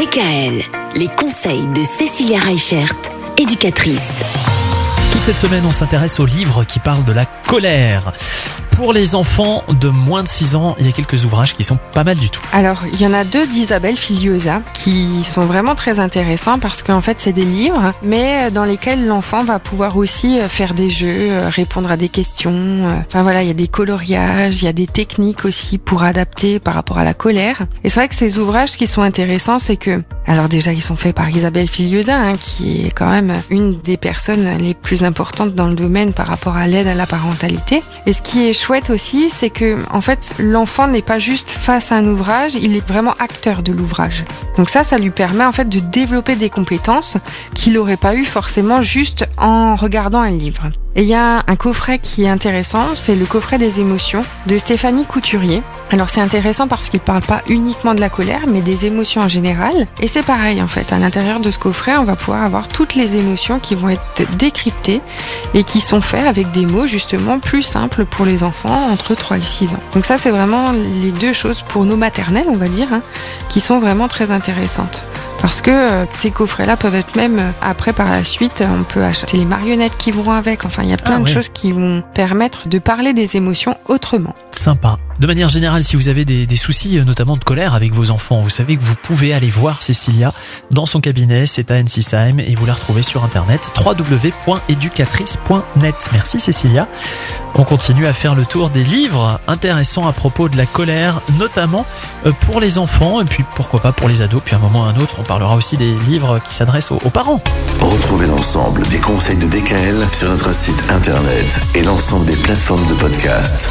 DKL, les conseils de Cécilia Reichert, éducatrice. Toute cette semaine, on s'intéresse au livre qui parle de la colère. Pour les enfants de moins de 6 ans, il y a quelques ouvrages qui sont pas mal du tout. Alors, il y en a deux d'Isabelle Filiosa qui sont vraiment très intéressants parce qu'en fait, c'est des livres, mais dans lesquels l'enfant va pouvoir aussi faire des jeux, répondre à des questions. Enfin voilà, il y a des coloriages, il y a des techniques aussi pour adapter par rapport à la colère. Et c'est vrai que ces ouvrages qui sont intéressants, c'est que, alors déjà, ils sont faits par Isabelle Filiosa, hein, qui est quand même une des personnes les plus importantes dans le domaine par rapport à l'aide à la parentalité. Et ce qui est chouette aussi, c'est que en fait, l'enfant n'est pas juste face à un ouvrage, il est vraiment acteur de l'ouvrage. Donc ça, ça lui permet en fait de développer des compétences qu'il n'aurait pas eu forcément juste en regardant un livre. Et il y a un coffret qui est intéressant, c'est le coffret des émotions de Stéphanie Couturier. Alors c'est intéressant parce qu'il parle pas uniquement de la colère, mais des émotions en général. Et c'est pareil en fait, à l'intérieur de ce coffret, on va pouvoir avoir toutes les émotions qui vont être décryptées et qui sont faites avec des mots justement plus simples pour les enfants entre 3 et 6 ans. Donc ça c'est vraiment les deux choses pour nos maternelles, on va dire, hein, qui sont vraiment très intéressantes. Parce que euh, ces coffrets-là peuvent être même, euh, après par la suite, on peut acheter les marionnettes qui vont avec. Enfin, il y a plein Ah de choses qui vont permettre de parler des émotions autrement. Sympa. De manière générale, si vous avez des, soucis, euh, notamment de colère avec vos enfants, vous savez que vous pouvez aller voir Cécilia dans son cabinet, c'est à Ensisheim, et vous la retrouvez sur internet www.educatrice.net. Merci Cécilia. On continue à faire le tour des livres intéressants à propos de la colère, notamment euh, pour les enfants, et puis pourquoi pas pour les ados. Puis à un moment ou à un autre, on parlera aussi des livres qui s'adressent aux- aux parents. Retrouvez l'ensemble des conseils de DKL sur notre site internet et l'ensemble des plateformes de podcast.